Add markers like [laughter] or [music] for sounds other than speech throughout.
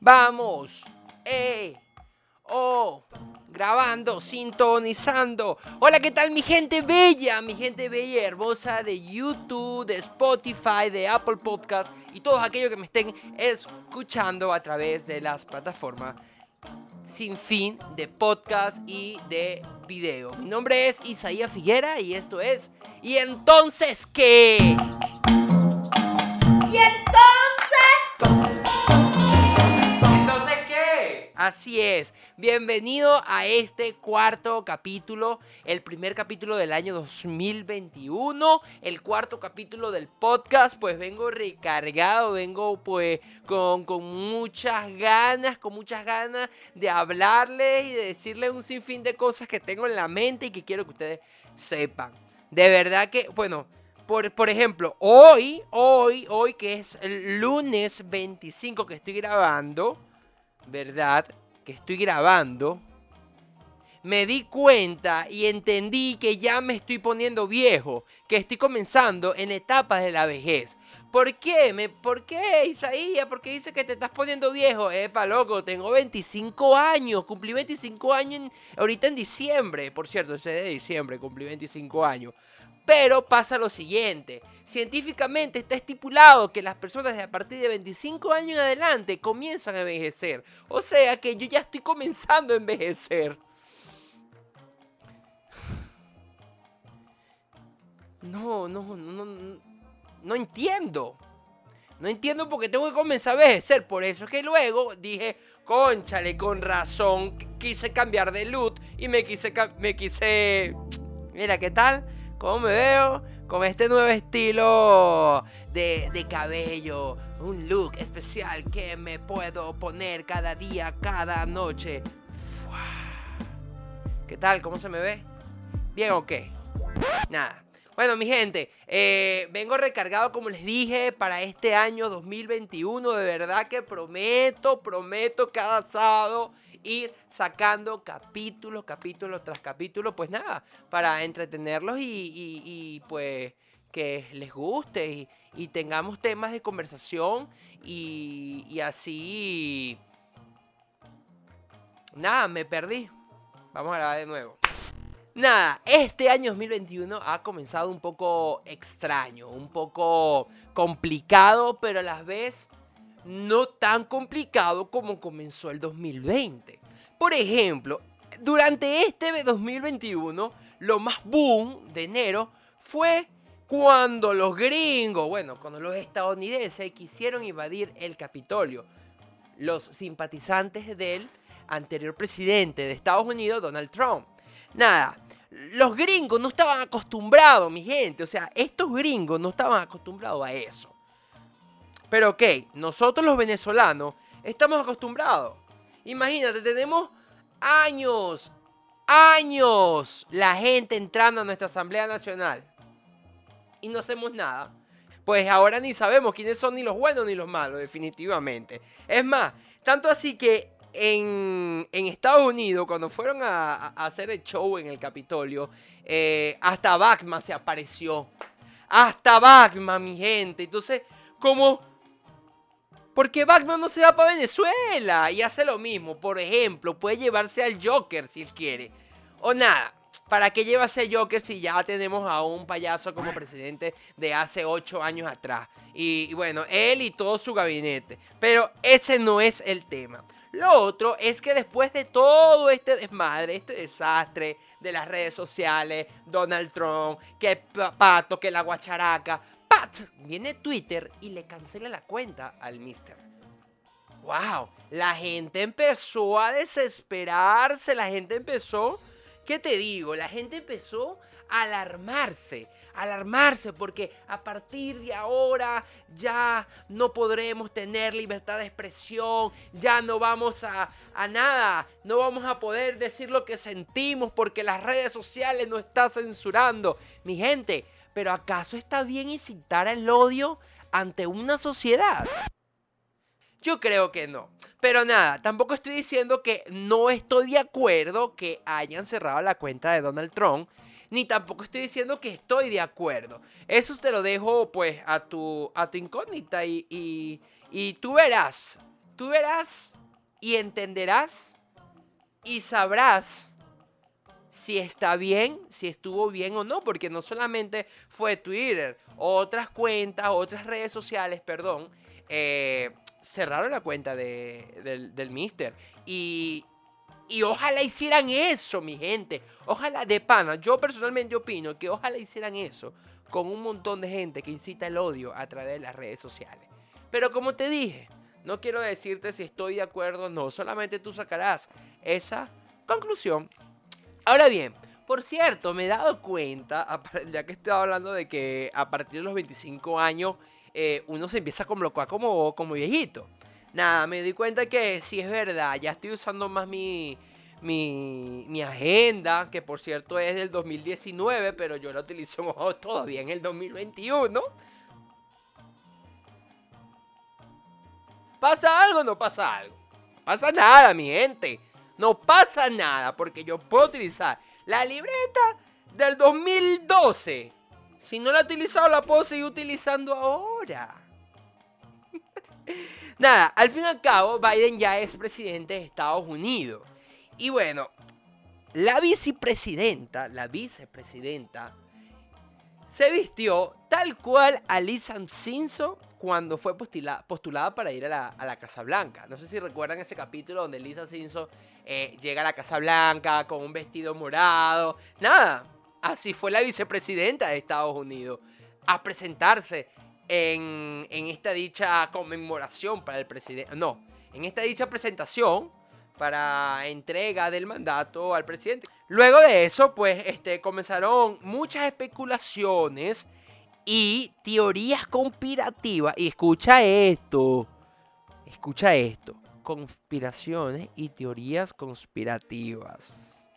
Vamos. Eh. Oh. Grabando, sintonizando. Hola, ¿qué tal mi gente bella? Mi gente bella y hermosa de YouTube, de Spotify, de Apple Podcast y todos aquellos que me estén escuchando a través de las plataformas sin fin de podcast y de video. Mi nombre es Isaías Figuera y esto es ¿Y entonces qué? ¿Y entonces? Así es. Bienvenido a este cuarto capítulo, el primer capítulo del año 2021, el cuarto capítulo del podcast, pues vengo recargado, vengo pues con, con muchas ganas, con muchas ganas de hablarles y de decirles un sinfín de cosas que tengo en la mente y que quiero que ustedes sepan. De verdad que, bueno, por, por, ejemplo, hoy, hoy, hoy que es el lunes 25 que estoy grabando, ¿verdad? Que estoy grabando, me di cuenta y entendí que ya me estoy poniendo viejo, que estoy comenzando en etapas de la vejez. ¿Por qué? Me, ¿Por qué, Isaías? ¿Por qué dice que te estás poniendo viejo? Epa, loco, tengo 25 años. Cumplí 25 años ahorita en diciembre. Por cierto, ese de diciembre cumplí 25 años. Pero pasa lo siguiente. Científicamente está estipulado que las personas de a partir de 25 años en adelante comienzan a envejecer. O sea que yo ya estoy comenzando a envejecer. No, no, no, no, no entiendo. No entiendo por qué tengo que comenzar a envejecer. Por eso es que luego dije, conchale, con razón, quise cambiar de look y me quise, me quise... Mira, ¿qué tal? ¿Cómo me veo? Con este nuevo estilo de, de cabello. Un look especial que me puedo poner cada día, cada noche. ¿Qué tal? ¿Cómo se me ve? ¿Bien o qué? Nada. Bueno, mi gente, eh, vengo recargado, como les dije, para este año 2021. De verdad que prometo, prometo cada sábado ir sacando capítulos, capítulos tras capítulos, pues nada, para entretenerlos y, pues que les guste y, tengamos temas de conversación y, y así... Nada, me perdí. Vamos a grabar de nuevo. Nada, este año 2021 ha comenzado un poco extraño, un poco complicado, pero a la vez no tan complicado como comenzó el 2020. Por ejemplo, durante este 2021, lo más boom de enero fue cuando los gringos, bueno, cuando los estadounidenses quisieron invadir el Capitolio. Los simpatizantes del anterior presidente de Estados Unidos, Donald Trump. Nada, los gringos no estaban acostumbrados, mi gente. O sea, estos gringos no estaban acostumbrados a eso. Pero ok, nosotros los venezolanos estamos acostumbrados. Imagínate, tenemos años, años la gente entrando a nuestra Asamblea Nacional. Y no hacemos nada. Pues ahora ni sabemos quiénes son ni los buenos ni los malos, definitivamente. Es más, tanto así que en, Estados Unidos, cuando fueron a, hacer el show en el Capitolio, eh, hasta Batman se apareció. Hasta Batman, mi gente. Entonces, como porque Batman no se va para Venezuela y hace lo mismo. Por ejemplo, puede llevarse al Joker si él quiere. O nada. ¿Para qué llevarse al Joker si ya tenemos a un payaso como presidente de hace ocho años atrás? Y, bueno, él y todo su gabinete. Pero ese no es el tema. Lo otro es que después de todo este desmadre, este desastre de las redes sociales, Donald Trump, que Pato, que la guacharaca, viene Twitter y le cancela la cuenta al mister. ¡Wow! La gente empezó a desesperarse, la gente empezó, ¿qué te digo? La gente empezó a alarmarse, alarmarse porque a partir de ahora ya no podremos tener libertad de expresión, ya no vamos a, a nada, no vamos a poder decir lo que sentimos porque las redes sociales nos están censurando. Mi gente, pero ¿acaso está bien incitar el odio ante una sociedad? Yo creo que no. Pero nada, tampoco estoy diciendo que no estoy de acuerdo que hayan cerrado la cuenta de Donald Trump, ni tampoco estoy diciendo que estoy de acuerdo. Eso te lo dejo pues a tu, a tu incógnita y, y, y tú verás tú verás y entenderás y sabrás si está bien, si estuvo bien o no, porque no solamente fue Twitter, otras cuentas, otras redes sociales, perdón, eh, cerraron la cuenta del, del Mister. Y, y ojalá hicieran eso, mi gente. Ojalá, de pana, yo personalmente opino que ojalá hicieran eso con un montón de gente que incita el odio a través de las redes sociales. Pero como te dije, no quiero decirte si estoy de acuerdo o no, solamente tú sacarás esa conclusión. Ahora bien, por cierto, me he dado cuenta, [laughs] ya que estoy hablando de que a partir de los 25 años eh, uno se empieza a colocar como, como viejito. Nada, me di cuenta que si es verdad, ya estoy usando más mi, mi, mi, agenda, que por cierto es del 2019, pero yo la utilizo [laughs] todavía en el 2021. ¿Pasa algo o no pasa algo? Pasa nada, mi gente. No pasa nada, porque yo puedo utilizar la libreta del 2012. Si no la he utilizado, la puedo seguir utilizando ahora. [laughs] Nada, al fin y al cabo, Biden ya es presidente de Estados Unidos. Y bueno, la vicepresidenta, la vicepresidenta, se vistió tal cual a Lisa Simpson cuando fue postulada, para ir a la, Casa Blanca. No sé si recuerdan ese capítulo donde Lisa Simpson eh, llega a la Casa Blanca con un vestido morado. Nada, así fue la vicepresidenta de Estados Unidos a presentarse en, esta dicha conmemoración para el presidente. No, en esta dicha presentación para entrega del mandato al presidente. Luego de eso, pues, este, comenzaron muchas especulaciones y teorías conspirativas. Y escucha esto, escucha esto, conspiraciones y teorías conspirativas.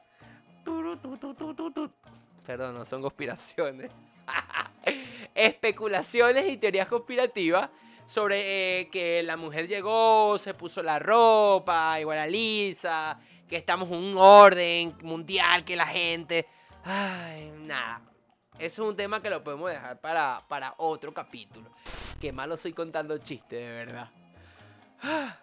Perdón, no son conspiraciones. [laughs] especulaciones y teorías conspirativas sobre eh, que la mujer llegó, se puso la ropa, igual a Lisa, que estamos en un orden mundial, que la gente... Ay, nada. Eso es un tema que lo podemos dejar para, para otro capítulo. Qué malo soy contando chistes, de verdad. [sighs]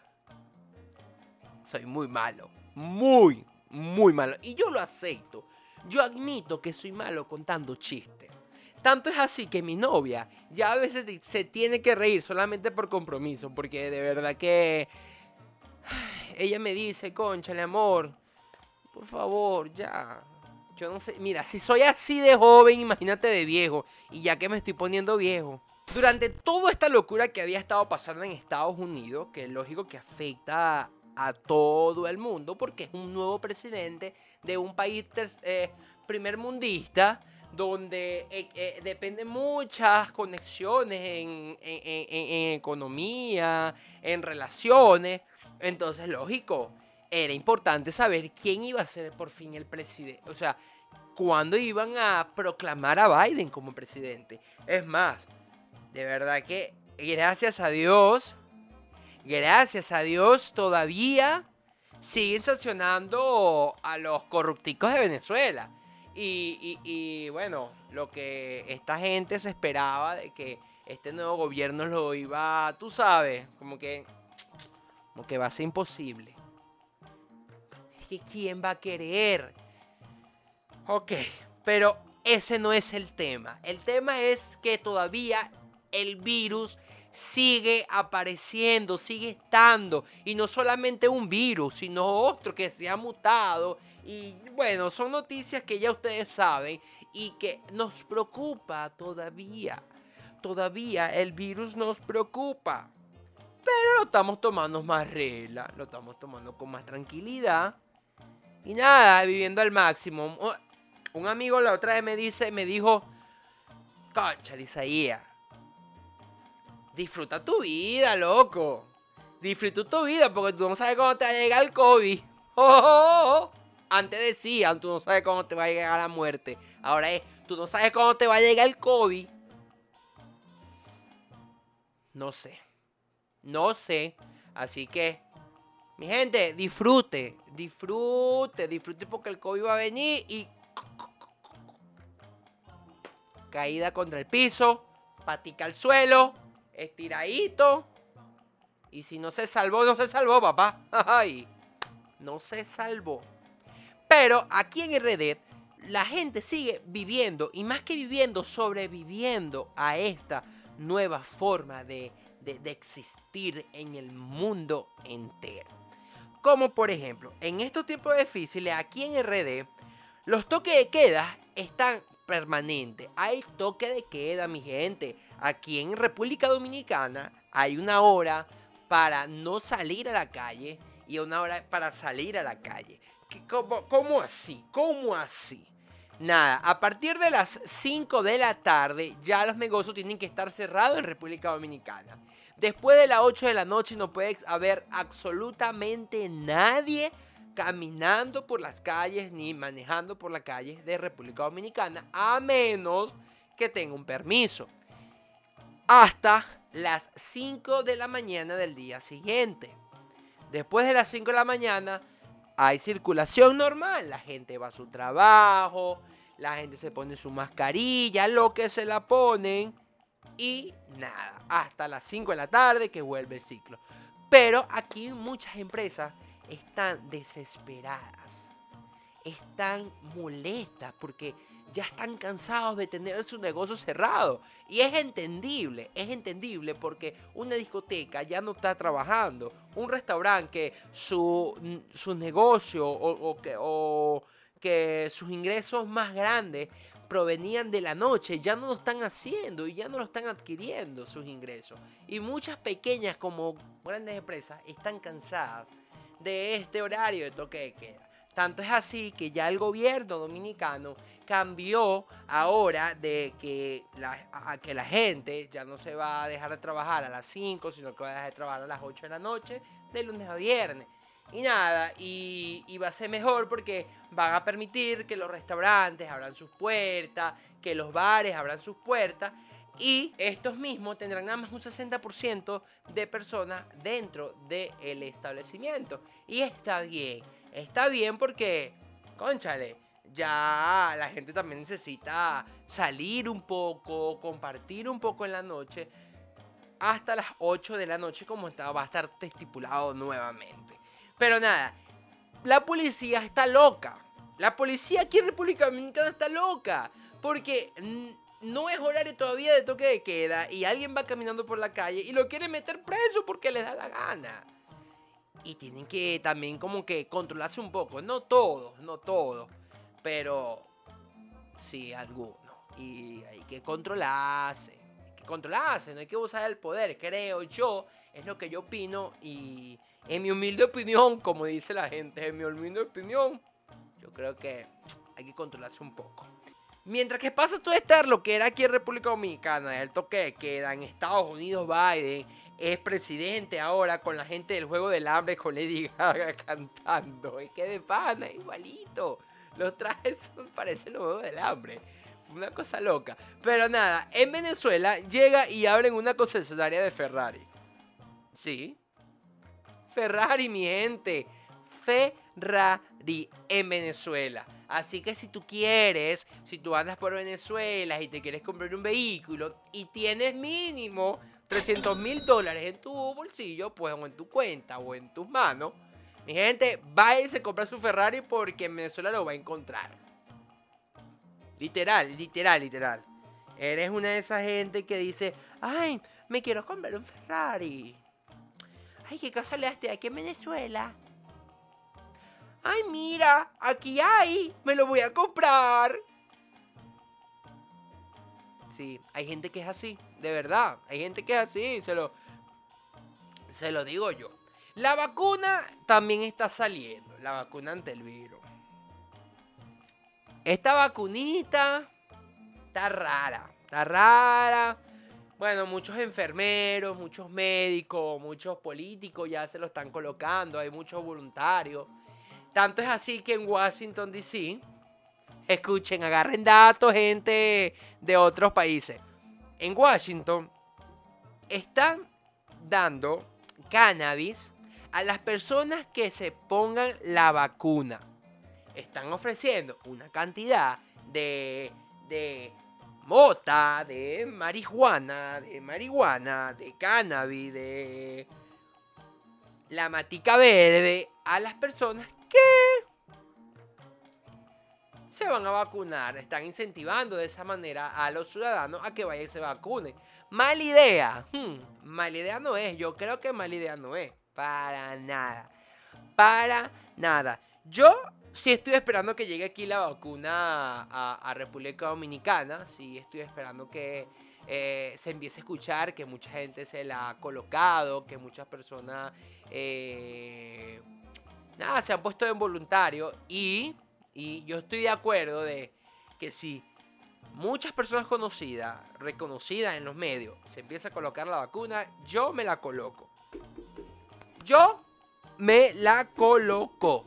Soy muy malo. Muy, muy malo. Y yo lo acepto. Yo admito que soy malo contando chistes. Tanto es así que mi novia ya a veces se tiene que reír solamente por compromiso, porque de verdad que ella me dice, conchale amor, por favor, ya. Yo no sé, mira, si soy así de joven, imagínate de viejo, y ya que me estoy poniendo viejo. Durante toda esta locura que había estado pasando en Estados Unidos, que es lógico que afecta a todo el mundo, porque es un nuevo presidente de un país eh, primer mundista, donde eh, eh, dependen muchas conexiones en, economía, en relaciones. Entonces, lógico, era importante saber quién iba a ser por fin el presidente. O sea, cuándo iban a proclamar a Biden como presidente. Es más, de verdad que gracias a Dios, gracias a Dios todavía siguen sancionando a los corrupticos de Venezuela. Y, bueno, lo que esta gente se esperaba de que este nuevo gobierno lo iba, tú sabes, como que, como que va a ser imposible. Es que ¿quién va a querer? Ok, pero ese no es el tema. El tema es que todavía el virus sigue apareciendo, sigue estando. Y no solamente un virus, sino otro que se ha mutado y bueno, son noticias que ya ustedes saben y que nos preocupa todavía. Todavía el virus nos preocupa. Pero lo estamos tomando más regla, lo estamos tomando con más tranquilidad. Y nada, viviendo al máximo. Un amigo la otra vez me dice, me dijo, concha, Isaías, disfruta tu vida, loco. Disfruta tu vida porque tú no sabes cómo te va a llegar el COVID. [laughs] ¡Oh, oh, oh! Antes decían, tú no sabes cómo te va a llegar la muerte. Ahora es, tú no sabes cómo te va a llegar el COVID. No sé. No sé. Así que, mi gente, disfrute. Disfrute, disfrute porque el COVID va a venir y... Caída contra el piso. Patica al suelo. Estiradito. Y si no se salvó, no se salvó, papá. [laughs] Ay, no se salvó. Pero aquí en RD, la gente sigue viviendo, y más que viviendo, sobreviviendo a esta nueva forma de, de existir en el mundo entero. Como por ejemplo, en estos tiempos difíciles, aquí en RD, los toques de queda están permanentes. Hay toque de queda, mi gente. Aquí en República Dominicana hay una hora para no salir a la calle y una hora para salir a la calle. ¿Cómo, cómo así? ¿Cómo así? Nada, a partir de las 5 de la tarde ya los negocios tienen que estar cerrados en República Dominicana. Después de las 8 de la noche no puede haber absolutamente nadie caminando por las calles ni manejando por las calles de República Dominicana a menos que tenga un permiso. Hasta las 5 de la mañana del día siguiente. Después de las 5 de la mañana hay circulación normal. La gente va a su trabajo, la gente se pone su mascarilla, lo que se la ponen y nada. Hasta las 5 de la tarde que vuelve el ciclo. Pero aquí muchas empresas están desesperadas, están molestas porque ya están cansados de tener su negocio cerrado. Y es entendible, es entendible porque una discoteca ya no está trabajando. Un restaurante que su, su negocio o, que, o que sus ingresos más grandes provenían de la noche, ya no lo están haciendo y ya no lo están adquiriendo sus ingresos. Y muchas pequeñas como grandes empresas están cansadas de este horario de toque de queda. Tanto es así que ya el gobierno dominicano cambió ahora de que la, a que la gente ya no se va a dejar de trabajar a las 5, sino que va a dejar de trabajar a las 8 de la noche, de lunes a viernes. Y nada, y, y, va a ser mejor porque van a permitir que los restaurantes abran sus puertas, que los bares abran sus puertas y estos mismos tendrán nada más un 60% de personas dentro del establecimiento. Y está bien, está bien porque, conchale, ya la gente también necesita salir un poco, compartir un poco en la noche, hasta las 8 de la noche como está, va a estar estipulado nuevamente. Pero nada, la policía está loca. La policía aquí en República Dominicana está loca. Porque no es horario todavía de toque de queda y alguien va caminando por la calle y lo quiere meter preso porque le da la gana. Y tienen que también como que controlarse un poco. No todos, no todos. Pero sí algunos. Y hay que controlarse. Hay que controlarse, no hay que usar el poder. Creo yo, es lo que yo opino. Y en mi humilde opinión, como dice la gente, en mi humilde opinión, yo creo que hay que controlarse un poco. Mientras que pasa todo este lo que era aquí en República Dominicana, el toque de queda, en Estados Unidos Biden es presidente ahora con la gente del juego del hambre con Lady Gaga [laughs] cantando. Es que de pana, igualito. Los trajes parecen los juegos del hambre. Una cosa loca. Pero nada, en Venezuela llega y abren una concesionaria de Ferrari. Sí. Ferrari, mi gente. Ferrari en Venezuela. Así que si tú quieres, si tú andas por Venezuela y te quieres comprar un vehículo y tienes mínimo 300 mil dólares en tu bolsillo, pues o en tu cuenta o en tus manos, mi gente, vaya y se compra su Ferrari porque en Venezuela lo va a encontrar. Literal, literal, literal. Eres una de esas gente que dice, ay, me quiero comprar un Ferrari. Ay, qué casa le haste aquí en Venezuela ay mira, aquí hay, me lo voy a comprar. Sí, hay gente que es así, de verdad, hay gente que es así, se lo, se lo digo yo. La vacuna también está saliendo, la vacuna ante el virus. Esta vacunita está rara, está rara. Bueno, muchos enfermeros, muchos médicos, muchos políticos ya se lo están colocando, hay muchos voluntarios. Tanto es así que en Washington, D.C., escuchen, agarren datos, gente de otros países. En Washington están dando cannabis a las personas que se pongan la vacuna. Están ofreciendo una cantidad de, de mota, de marihuana, de marihuana, de cannabis, de la matica verde a las personas que se van a vacunar. Están incentivando de esa manera a los ciudadanos a que vayan y se vacunen. Mala idea. Hmm, mala idea no es. Yo creo que mala idea no es. Para nada. Para nada. Yo sí estoy esperando que llegue aquí la vacuna a, República Dominicana. Sí estoy esperando que eh, se empiece a escuchar, que mucha gente se la ha colocado, que muchas personas... Eh, nada, se han puesto en voluntario y y yo estoy de acuerdo de que si muchas personas conocidas, reconocidas en los medios, se empieza a colocar la vacuna, yo me la coloco. Yo me la coloco.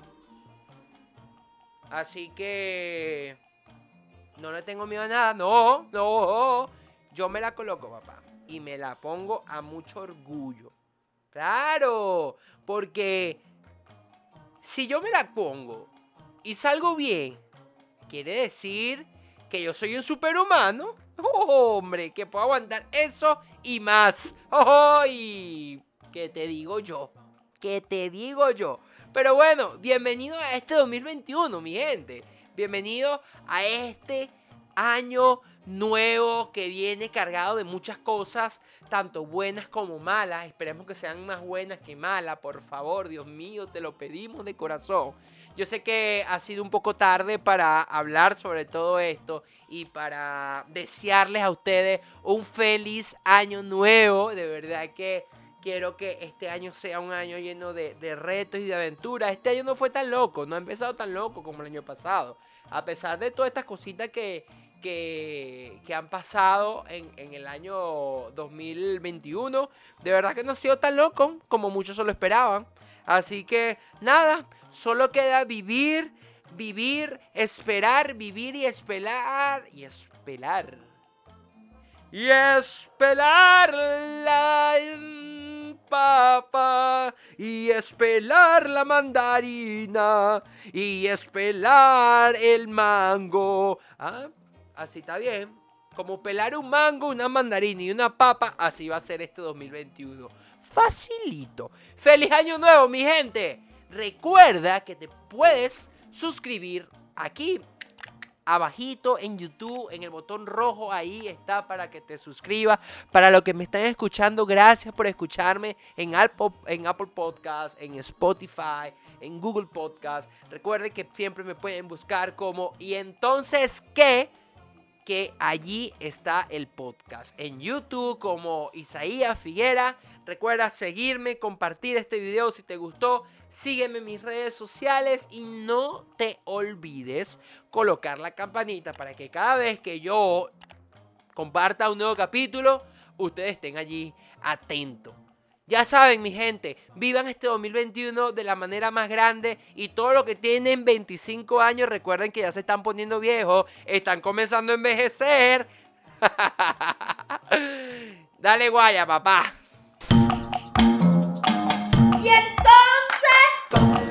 Así que no le tengo miedo a nada. No, no. Yo me la coloco, papá. Y me la pongo a mucho orgullo. Claro. Porque si yo me la pongo y salgo bien, quiere decir que yo soy un superhumano. [laughs] Oh, hombre, que puedo aguantar eso y más. Oh, y ¿Qué te digo yo? ¿Qué te digo yo? Pero bueno, bienvenido a este 2021, mi gente. Bienvenido a este año nuevo que viene cargado de muchas cosas, tanto buenas como malas. Esperemos que sean más buenas que malas, por favor, Dios mío, te lo pedimos de corazón. Yo sé que ha sido un poco tarde para hablar sobre todo esto y para desearles a ustedes un feliz año nuevo. De verdad que quiero que este año sea un año lleno de, retos y de aventuras. Este año no fue tan loco, no ha empezado tan loco como el año pasado. A pesar de todas estas cositas que, que, han pasado en, el año 2021, de verdad que no ha sido tan loco como muchos se lo esperaban. Así que nada, solo queda vivir, vivir, esperar, vivir y esperar y esperar. Y esperar la papa y esperar la mandarina y esperar el mango. Ah, así está bien. Como pelar un mango, una mandarina y una papa, así va a ser este 2021 facilito. ¡Feliz año nuevo, mi gente! Recuerda que te puedes suscribir aquí abajito en YouTube, en el botón rojo, ahí está para que te suscribas. Para los que me están escuchando, gracias por escucharme en Apple, en Apple Podcast, en Spotify, en Google Podcast. Recuerden que siempre me pueden buscar como ¿y entonces qué? Que allí está el podcast. En YouTube como Isaías Figuera. Recuerda seguirme, compartir este video si te gustó. Sígueme en mis redes sociales y no te olvides colocar la campanita para que cada vez que yo comparta un nuevo capítulo, ustedes estén allí atentos. Ya saben, mi gente, vivan este 2021 de la manera más grande y todo lo que tienen 25 años, recuerden que ya se están poniendo viejos, están comenzando a envejecer. [laughs] Dale guaya, papá. Y entonces...